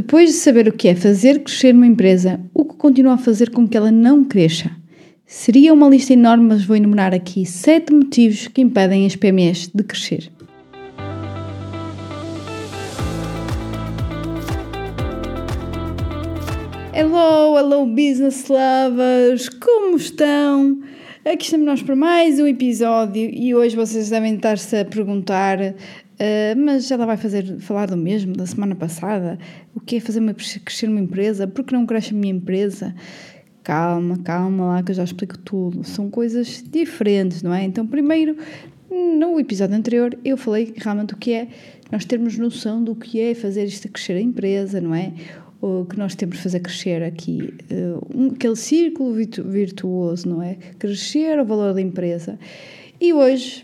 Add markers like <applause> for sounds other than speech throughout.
Depois de saber o que é fazer crescer uma empresa, o que continua a fazer com que ela não cresça? Seria uma lista enorme, mas vou enumerar aqui sete motivos que impedem as PMEs de crescer. Hello, hello business lovers, como estão? Aqui estamos nós para mais um episódio e hoje vocês devem estar-se a perguntar Uh, mas ela vai fazer, falar do mesmo da semana passada. O que é fazer uma, crescer uma empresa? Por que não cresce a minha empresa? Calma, calma lá que eu já explico tudo. São coisas diferentes, não é? Então, primeiro, no episódio anterior, eu falei realmente o que é nós termos noção do que é fazer isto crescer a empresa, não é? O que nós temos de fazer crescer aqui, uh, um, aquele círculo virtuoso, não é? Crescer o valor da empresa. E hoje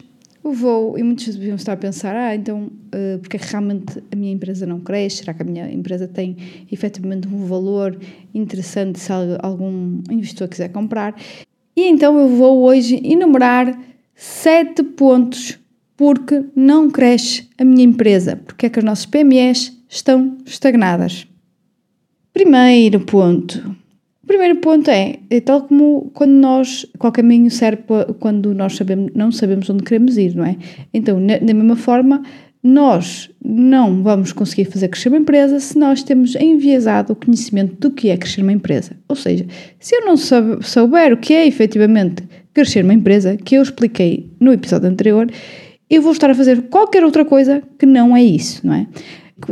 vou, e muitos deviam estar a pensar, ah, então, uh, porque é que realmente a minha empresa não cresce? Será que a minha empresa tem efetivamente um valor interessante se algum investidor quiser comprar? E então eu vou hoje enumerar sete pontos porque não cresce a minha empresa, porque é que as nossas PMEs estão estagnadas. Primeiro ponto, o primeiro ponto é, é tal como quando nós, qual caminho serve quando nós sabemos, não sabemos onde queremos ir, não é? Então, na, da mesma forma, nós não vamos conseguir fazer crescer uma empresa se nós temos enviesado o conhecimento do que é crescer uma empresa. Ou seja, se eu não souber o que é efetivamente crescer uma empresa, que eu expliquei no episódio anterior, eu vou estar a fazer qualquer outra coisa que não é isso, não é?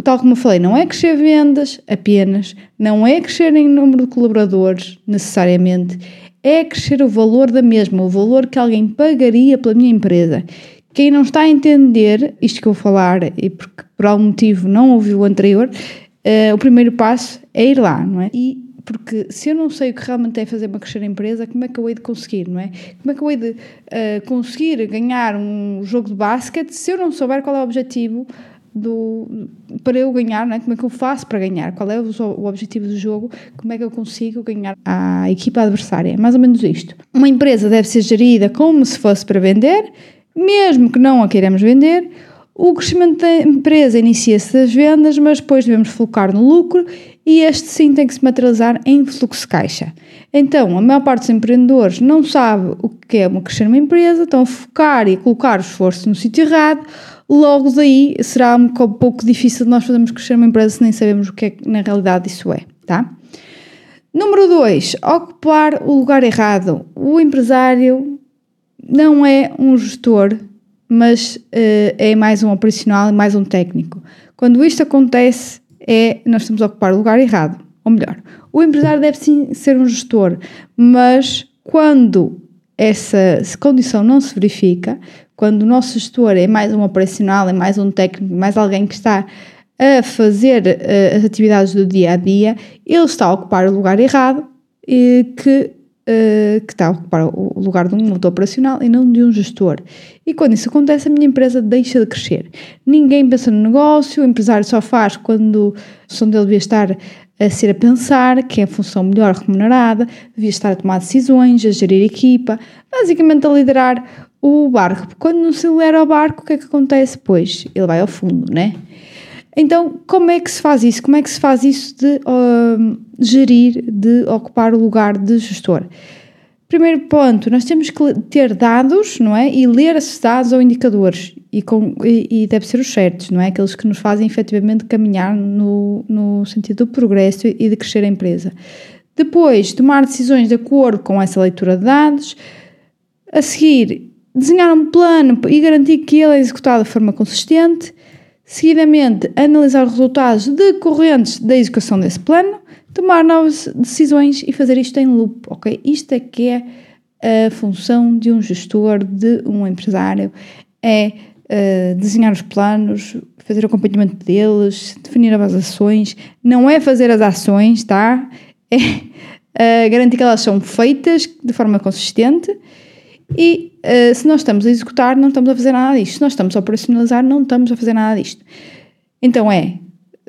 Tal como eu falei, não é crescer vendas apenas, não é crescer em número de colaboradores necessariamente, é crescer o valor da mesma, o valor que alguém pagaria pela minha empresa. Quem não está a entender isto que eu vou falar e porque por algum motivo não ouviu o anterior, uh, o primeiro passo é ir lá, não é? E porque se eu não sei o que realmente é fazer uma crescer a empresa, como é que eu hei de conseguir, não é? Como é que eu hei de uh, conseguir ganhar um jogo de basquete se eu não souber qual é o objetivo do, para eu ganhar, né? como é que eu faço para ganhar, qual é o, objetivo do jogo, como é que eu consigo ganhar a equipa adversária. É mais ou menos isto. Uma empresa deve ser gerida como se fosse para vender, mesmo que não a queiramos vender. O crescimento da empresa inicia-se das vendas, mas depois devemos focar no lucro e este sim tem que se materializar em fluxo de caixa. Então, a maior parte dos empreendedores não sabe o que é crescer uma empresa, estão a focar e a colocar o esforço no sítio errado logo daí será um pouco difícil de nós fazermos crescer uma empresa se nem sabemos o que é que na realidade isso é, tá? Número 2, ocupar o lugar errado. O empresário não é um gestor, mas uh, é mais um operacional e mais um técnico. Quando isto acontece, é nós estamos a ocupar o lugar errado. Ou melhor, o empresário deve sim ser um gestor, mas quando essa condição não se verifica, quando o nosso gestor é mais um operacional, é mais um técnico, mais alguém que está a fazer uh, as atividades do dia a dia, ele está a ocupar o lugar errado e que, uh, que está a ocupar o lugar de um motor operacional e não de um gestor. E quando isso acontece, a minha empresa deixa de crescer. Ninguém pensa no negócio, o empresário só faz quando a dele devia estar a ser a pensar, que é a função melhor remunerada, devia estar a tomar decisões, a gerir equipa, basicamente a liderar o barco. Quando não se lidera o barco, o que é que acontece? Pois ele vai ao fundo, né? Então, como é que se faz isso? Como é que se faz isso de uh, gerir, de ocupar o lugar de gestor? Primeiro ponto, nós temos que ter dados, não é? E ler esses dados ou indicadores. E, com, e, e deve ser os certos, não é? Aqueles que nos fazem efetivamente caminhar no, no sentido do progresso e de crescer a empresa. Depois, tomar decisões de acordo com essa leitura de dados. A seguir, desenhar um plano e garantir que ele é executado de forma consistente. Seguidamente, analisar os resultados decorrentes da execução desse plano, tomar novas decisões e fazer isto em loop, ok? Isto é que é a função de um gestor, de um empresário, é uh, desenhar os planos, fazer o acompanhamento deles, definir as ações, não é fazer as ações, tá? É uh, garantir que elas são feitas de forma consistente e uh, se nós estamos a executar, não estamos a fazer nada disto. Se nós estamos a operacionalizar, não estamos a fazer nada disto. Então é,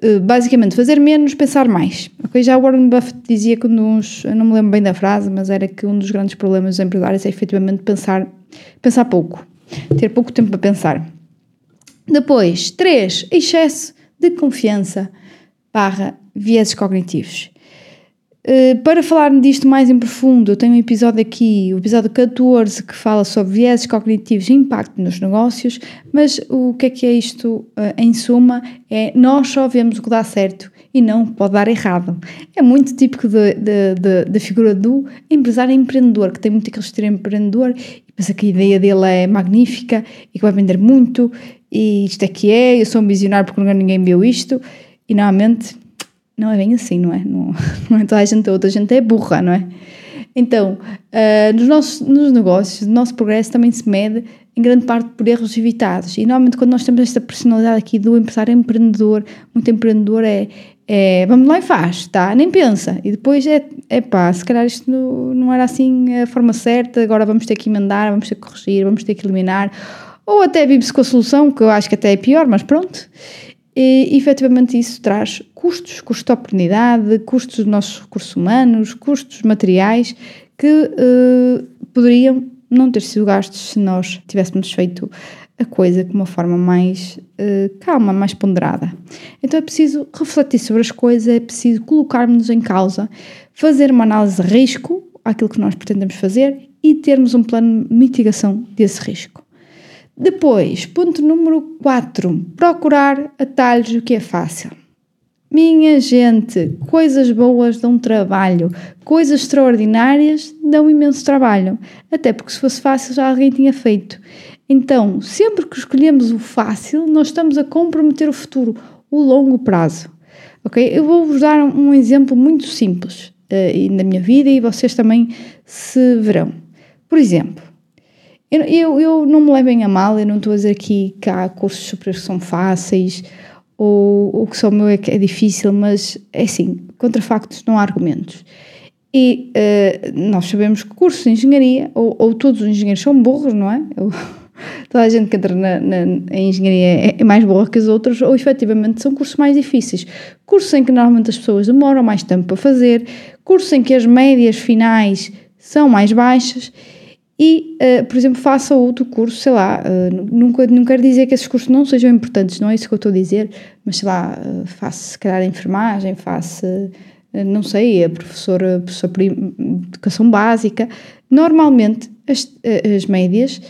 uh, basicamente, fazer menos, pensar mais. Okay? Já Warren Buffett dizia que uns, eu não me lembro bem da frase, mas era que um dos grandes problemas dos empresários é efetivamente pensar, pensar pouco. Ter pouco tempo para pensar. Depois, três, excesso de confiança. barra vieses cognitivos. Uh, para falar disto mais em profundo, eu tenho um episódio aqui, o episódio 14, que fala sobre vieses cognitivos e impacto nos negócios, mas o que é que é isto uh, em suma? É nós só vemos o que dá certo e não o que pode dar errado. É muito típico da figura do empresário empreendedor, que tem muito aquele estilo empreendedor e pensa que a ideia dele é magnífica e que vai vender muito e isto é que é, eu sou um visionário porque ninguém viu isto e normalmente não é bem assim, não é? Não, <laughs> não é toda a gente, outra gente é burra, não é? Então, uh, nos nossos nos negócios, o nosso progresso também se mede em grande parte por erros evitados. E normalmente, quando nós temos esta personalidade aqui do empresário empreendedor, muito empreendedor, é, é vamos lá e faz, tá? Nem pensa. E depois é, é pá, se calhar isto não, não era assim a forma certa, agora vamos ter que emendar, vamos ter que corrigir, vamos ter que eliminar. Ou até vive-se com a solução, que eu acho que até é pior, mas pronto. E efetivamente isso traz custos, custos de oportunidade, custos dos nossos recursos humanos, custos materiais que uh, poderiam não ter sido gastos se nós tivéssemos feito a coisa de uma forma mais uh, calma, mais ponderada. Então é preciso refletir sobre as coisas, é preciso colocarmos-nos em causa, fazer uma análise de risco àquilo que nós pretendemos fazer e termos um plano de mitigação desse risco. Depois, ponto número 4, procurar atalhos o que é fácil. Minha gente, coisas boas dão trabalho, coisas extraordinárias dão imenso trabalho, até porque se fosse fácil já alguém tinha feito. Então, sempre que escolhemos o fácil, nós estamos a comprometer o futuro, o longo prazo. Ok? Eu vou-vos dar um exemplo muito simples uh, na minha vida e vocês também se verão. Por exemplo, eu, eu, eu não me levem a mal, eu não estou a dizer aqui que há cursos superiores que são fáceis ou o que só o meu é, é difícil, mas é assim, contra factos não há argumentos. E uh, nós sabemos que cursos de engenharia, ou, ou, todos os engenheiros são burros, não é? <laughs> Toda a gente que entra na, na, em engenharia é, é, mais burra que os outros, ou efetivamente são cursos mais difíceis. Cursos em que normalmente as pessoas demoram mais tempo para fazer, cursos em que as médias finais são mais baixas e, uh, por exemplo, faça outro curso, sei lá, uh, nunca, não quero dizer que esses cursos não sejam importantes, não é isso que eu estou a dizer, mas sei lá, uh, faça se calhar enfermagem, faça, não sei, a professora, professora de educação básica. Normalmente, as, as médias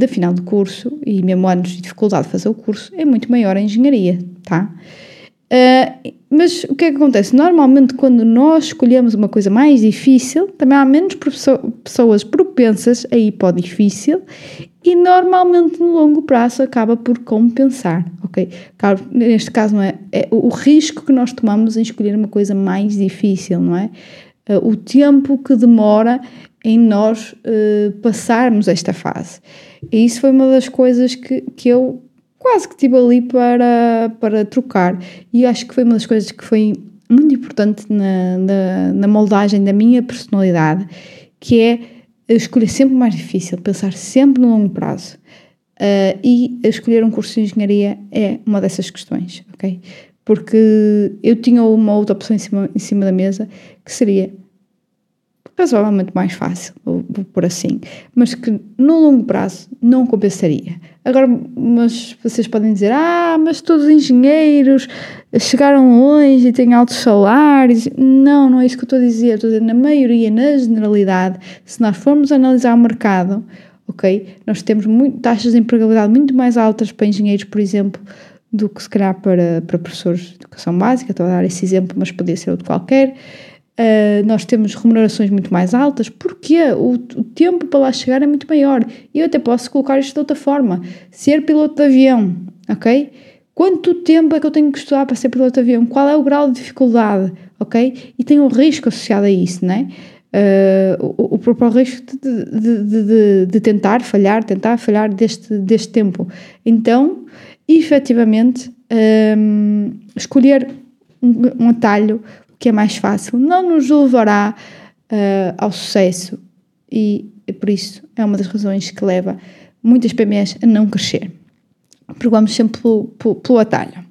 da final do curso, e mesmo anos de dificuldade de fazer o curso, é muito maior a engenharia, tá? Mas o que é que acontece? Normalmente, quando nós escolhemos uma coisa mais difícil, também há menos pessoas propensas a ir para o difícil e normalmente no longo prazo acaba por compensar, ok? Neste caso, não é, é o risco que nós tomamos em escolher uma coisa mais difícil, não é? Uh, o tempo que demora em nós uh, passarmos esta fase. E isso foi uma das coisas que, que eu quase que estive ali para, para trocar. E acho que foi uma das coisas que foi muito importante na, na, na moldagem da minha personalidade, que é escolher sempre mais difícil, pensar sempre no longo prazo. Uh, e escolher um curso de engenharia é uma dessas questões, ok? Porque eu tinha uma outra opção em cima, em cima da mesa que seria razoavelmente mais fácil, por assim, mas que no longo prazo não compensaria. Agora, mas vocês podem dizer, ah, mas todos os engenheiros chegaram longe e têm altos salários. Não, não é isso que eu estou a dizer. Estou a dizer, na maioria, na generalidade, se nós formos analisar o mercado, ok, nós temos muito, taxas de empregabilidade muito mais altas para engenheiros, por exemplo, do que se calhar para, para professores de educação básica. Estou a dar esse exemplo, mas poderia ser outro qualquer. Uh, nós temos remunerações muito mais altas, porque o, o, tempo para lá chegar é muito maior. E eu até posso colocar isto de outra forma: ser piloto de avião, ok? Quanto tempo é que eu tenho que estudar para ser piloto de avião? Qual é o grau de dificuldade, ok? E tem um risco associado a isso, não é? Uh, o, o, próprio risco de, de, de, de, tentar falhar, tentar falhar deste, deste tempo. Então, efetivamente, um, escolher um, um atalho, que é mais fácil, não nos levará uh, ao sucesso e por isso é uma das razões que leva muitas PMEs a não crescer. Pegamos sempre pelo, pelo, pelo atalho.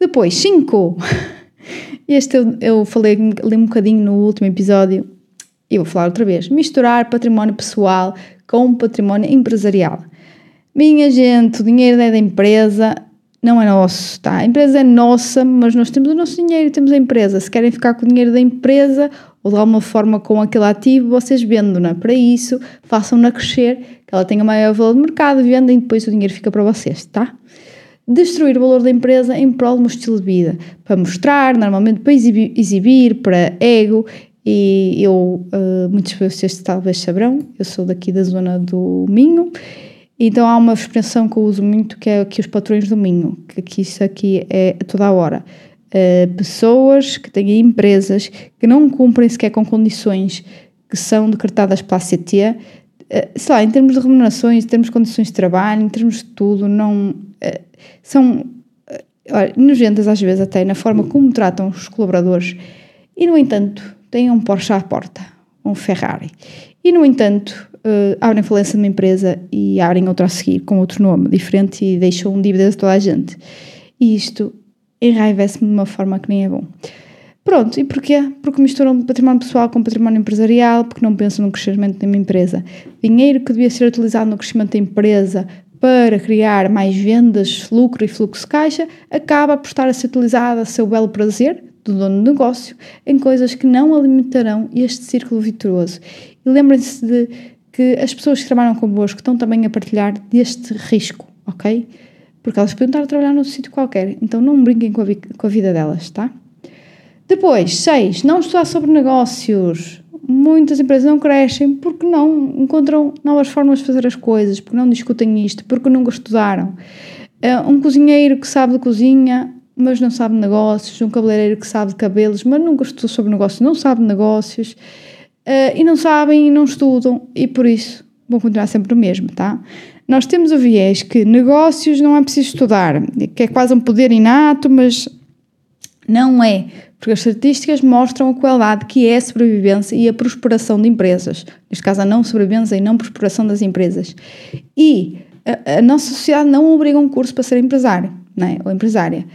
Depois, 5. <laughs> Este eu, eu falei ali um bocadinho no último episódio e vou falar outra vez. Misturar património pessoal com património empresarial. Minha gente, o dinheiro é da empresa, não é nosso, tá? A empresa é nossa, mas nós temos o nosso dinheiro, temos a empresa. Se querem ficar com o dinheiro da empresa ou de alguma forma com aquele ativo, vocês vendam-na. Para isso, façam-na crescer, que ela tenha maior valor de mercado, vendem e depois o dinheiro fica para vocês, tá? Destruir o valor da empresa em prol um estilo de vida, para mostrar, normalmente para exibir, exibir para ego. E eu, uh, muitos de vocês talvez saberão, eu sou daqui da zona do Minho então há uma expressão que eu uso muito que é aqui os patrões do Minho, que aqui, isso aqui é toda a hora. Uh, pessoas que têm empresas que não cumprem sequer com condições que são decretadas pela ACT, uh, eh, sei lá, em termos de remunerações, em termos de condições de trabalho, em termos de tudo, não uh, são uh, nojentas às vezes até na forma como tratam os colaboradores. E no entanto têm um Porsche à porta, um Ferrari. E no entanto uh, abrem falência de uma empresa e abrem outra a seguir, com outro nome diferente e deixam dívidas a toda a gente. E isto enraivece-me de uma forma que nem é bom. Pronto, e porquê? Porque misturam património pessoal com património empresarial, porque não pensam no crescimento de uma empresa. Dinheiro que devia ser utilizado no crescimento da empresa para criar mais vendas, lucro e fluxo de caixa, acaba por estar a ser utilizado a seu belo prazer do dono do negócio em coisas que não alimentarão este círculo virtuoso. E lembrem-se de que as pessoas que trabalham convosco estão também a partilhar deste risco, ok? Porque elas podem estar a trabalhar num sítio qualquer, então não brinquem com a, com a vida delas, tá? Depois, seis, não estudar sobre negócios. Muitas empresas não crescem porque não encontram novas formas de fazer as coisas, porque não discutem isto, porque nunca estudaram. Eh, um cozinheiro que sabe de cozinha, mas não sabe de negócios. Um cabeleireiro que sabe de cabelos, mas nunca estudou sobre negócios, não sabe de negócios uh, e não sabem e não estudam e por isso vão continuar sempre o mesmo, tá? Nós temos o viés que negócios não é preciso estudar, que é quase um poder inato, mas não é, porque as estatísticas mostram a qualidade que é a sobrevivência e a prosperação de empresas. Neste caso, a não sobrevivência e não prosperação das empresas. E a, a nossa sociedade não obriga um curso para ser empresário, não é? ou empresária.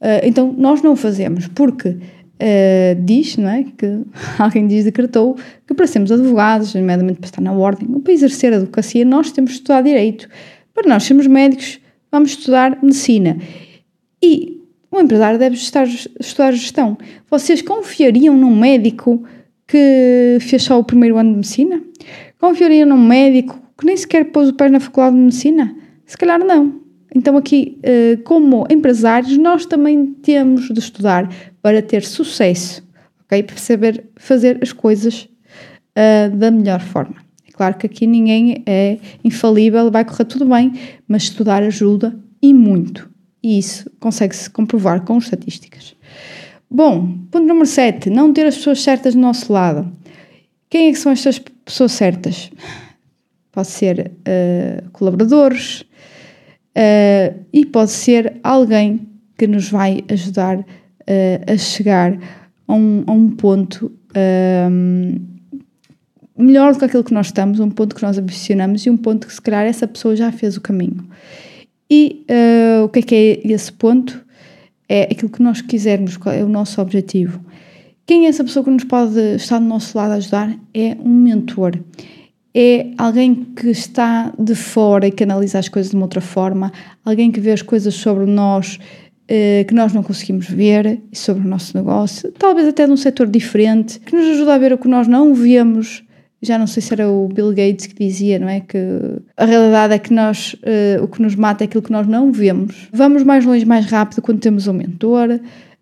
Uh, então, nós não o fazemos, porque Uh, diz, não é? Que <laughs> alguém diz, decretou que para sermos advogados, nomeadamente para estar na ordem, ou para exercer a advocacia, nós temos de estudar direito. Para nós sermos médicos, vamos estudar medicina. E o empresário deve estar, estudar gestão. Vocês confiariam num médico que fez só o primeiro ano de medicina? Confiariam num médico que nem sequer pôs o pé na faculdade de medicina? Se calhar não. Então, aqui, eh, como empresários, nós também temos de estudar para ter sucesso, ok? Para saber fazer as coisas uh, da melhor forma. É claro que aqui ninguém é infalível, vai correr tudo bem, mas estudar ajuda e muito. E isso consegue-se comprovar com estatísticas. Bom, ponto número 7. Não ter as pessoas certas do nosso lado. Quem é que são estas pessoas certas? Pode ser uh, colaboradores, uh, e pode ser alguém que nos vai ajudar uh, a chegar a um, a um ponto um, melhor do que aquilo que nós estamos, um ponto que nós ambicionamos e um ponto que se calhar essa pessoa já fez o caminho. E uh, o que é que é esse ponto? É aquilo que nós quisermos, é o nosso objetivo. Quem é essa pessoa que nos pode estar do nosso lado a ajudar? É um mentor é alguém que está de fora e que analisa as coisas de uma outra forma, alguém que vê as coisas sobre nós que nós não conseguimos ver sobre o nosso negócio, talvez até de um setor diferente, que nos ajuda a ver o que nós não vemos. Já não sei se era o Bill Gates que dizia, não é? Que a realidade é que nós, uh, o que nos mata é aquilo que nós não vemos. Vamos mais longe, mais rápido quando temos um mentor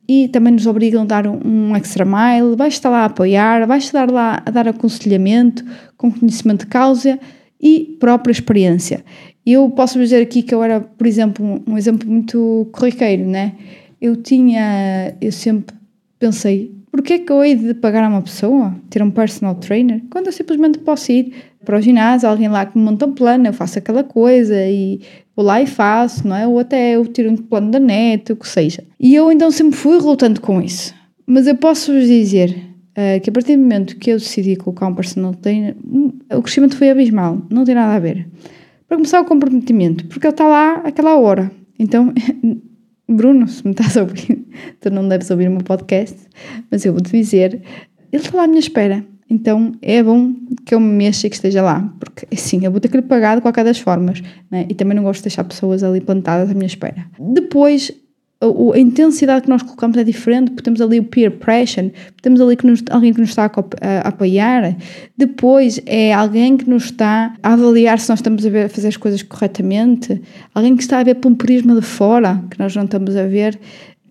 e também nos obrigam a dar um extra mile, vais estar lá a apoiar, vais estar lá a dar aconselhamento com conhecimento de causa e própria experiência. Eu posso dizer aqui que eu era, por exemplo, um, um exemplo muito corriqueiro, né? Eu tinha, eu sempre pensei, porquê é que eu hei de pagar a uma pessoa, ter um personal trainer, quando eu simplesmente posso ir para o ginásio, alguém lá que me monta um plano, eu faço aquela coisa e vou lá e faço, não é? Ou até eu tiro um plano da net, o que seja. E eu então sempre fui relutando com isso. Mas eu posso vos dizer que a partir do momento que eu decidi colocar um personal trainer, hum, o crescimento foi abismal, não tem nada a ver. Para começar, o comprometimento, porque ele está lá àquela hora. Então, <laughs> Bruno, se me estás a ouvir, <laughs> tu não deves ouvir o meu podcast, mas eu vou-te dizer, ele está lá à minha espera. então é bom que eu me mexa e que esteja lá, porque assim, eu vou ter que lhe pagar de qualquer das formas, né? e também não gosto de deixar pessoas ali plantadas à minha espera. Depois, a, intensidade que nós colocamos é diferente, porque temos ali o peer pressure, temos ali que nos, alguém que nos está a, apoiar, depois é alguém que nos está a avaliar se nós estamos a, ver, a fazer as coisas corretamente, alguém que está a ver por um prisma de fora, que nós não estamos a ver,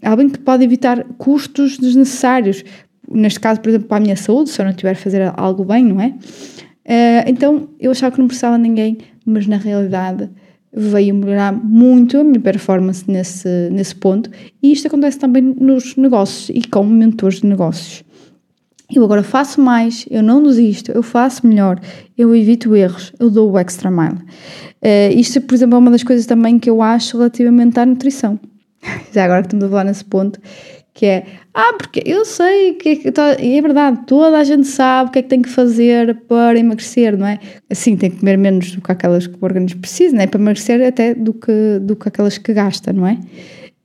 alguém que pode evitar custos desnecessários, neste caso, por exemplo, para a minha saúde, se eu não estiver a fazer algo bem, não é? Uh, então eu achava que não precisava de ninguém, mas na realidade veio melhorar muito a minha performance nesse, nesse ponto e isto acontece também nos negócios e com mentores de negócios. Eu agora faço mais, eu não desisto, eu faço melhor, eu evito erros, eu dou o extra mile. Uh, isto, por exemplo, é uma das coisas também que eu acho relativamente à nutrição. <laughs> Já agora que estamos a falar nesse ponto, que é, ah, porque eu sei que é, é verdade, toda a gente sabe o que é que tem que fazer para emagrecer, não é? Assim, tem que comer menos do que aquelas que o organismo precisa, não é? Para emagrecer até do que, do que aquelas que gasta, não é?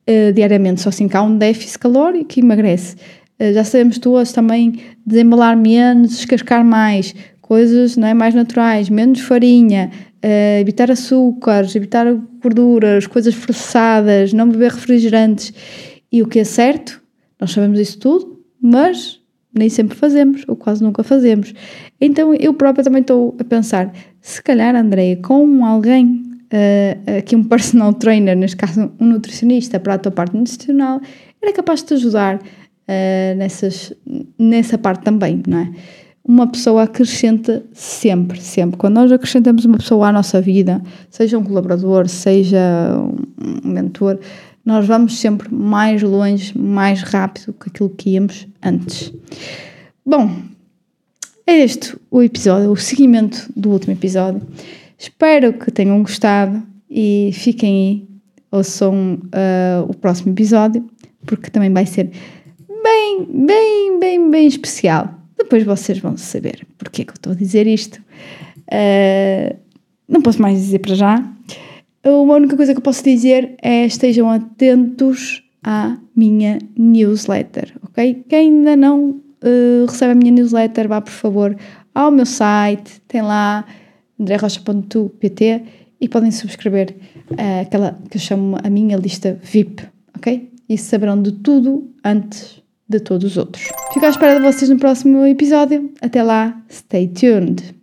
Uh, diariamente, só assim que há um déficit calórico que emagrece. Uh, já sabemos todas também desembalar menos, descascar mais, coisas não é, mais naturais, menos farinha, uh, evitar açúcares, evitar gorduras, coisas processadas, não beber refrigerantes. E o que é certo, nós sabemos isso tudo, mas nem sempre fazemos, ou quase nunca fazemos. Então eu própria também estou a pensar, se calhar, Andreia, com alguém, uh, aqui um personal trainer, neste caso um nutricionista para a tua parte nutricional, era capaz de te ajudar uh, nessas, nessa parte também, não é? Uma pessoa acrescenta sempre, sempre. Quando nós acrescentamos uma pessoa à nossa vida, seja um colaborador, seja um mentor, nós vamos sempre mais longe, mais rápido que aquilo que íamos antes. Bom, é este o episódio, o seguimento do último episódio. Espero que tenham gostado e fiquem aí, ouçam uh, o próximo episódio, porque também vai ser bem, bem, bem, bem especial. Depois vocês vão saber porque é que eu estou a dizer isto. Uh, não posso mais dizer para já, a única coisa que eu posso dizer é estejam atentos à minha newsletter, ok? Quem ainda não uh, recebe a minha newsletter, vá por favor ao meu site, tem lá andrerocha.pt e podem subscrever uh, aquela que eu chamo a minha lista VIP, ok? E saberão de tudo antes de todos os outros. Fico à espera de vocês no próximo episódio. Até lá, stay tuned!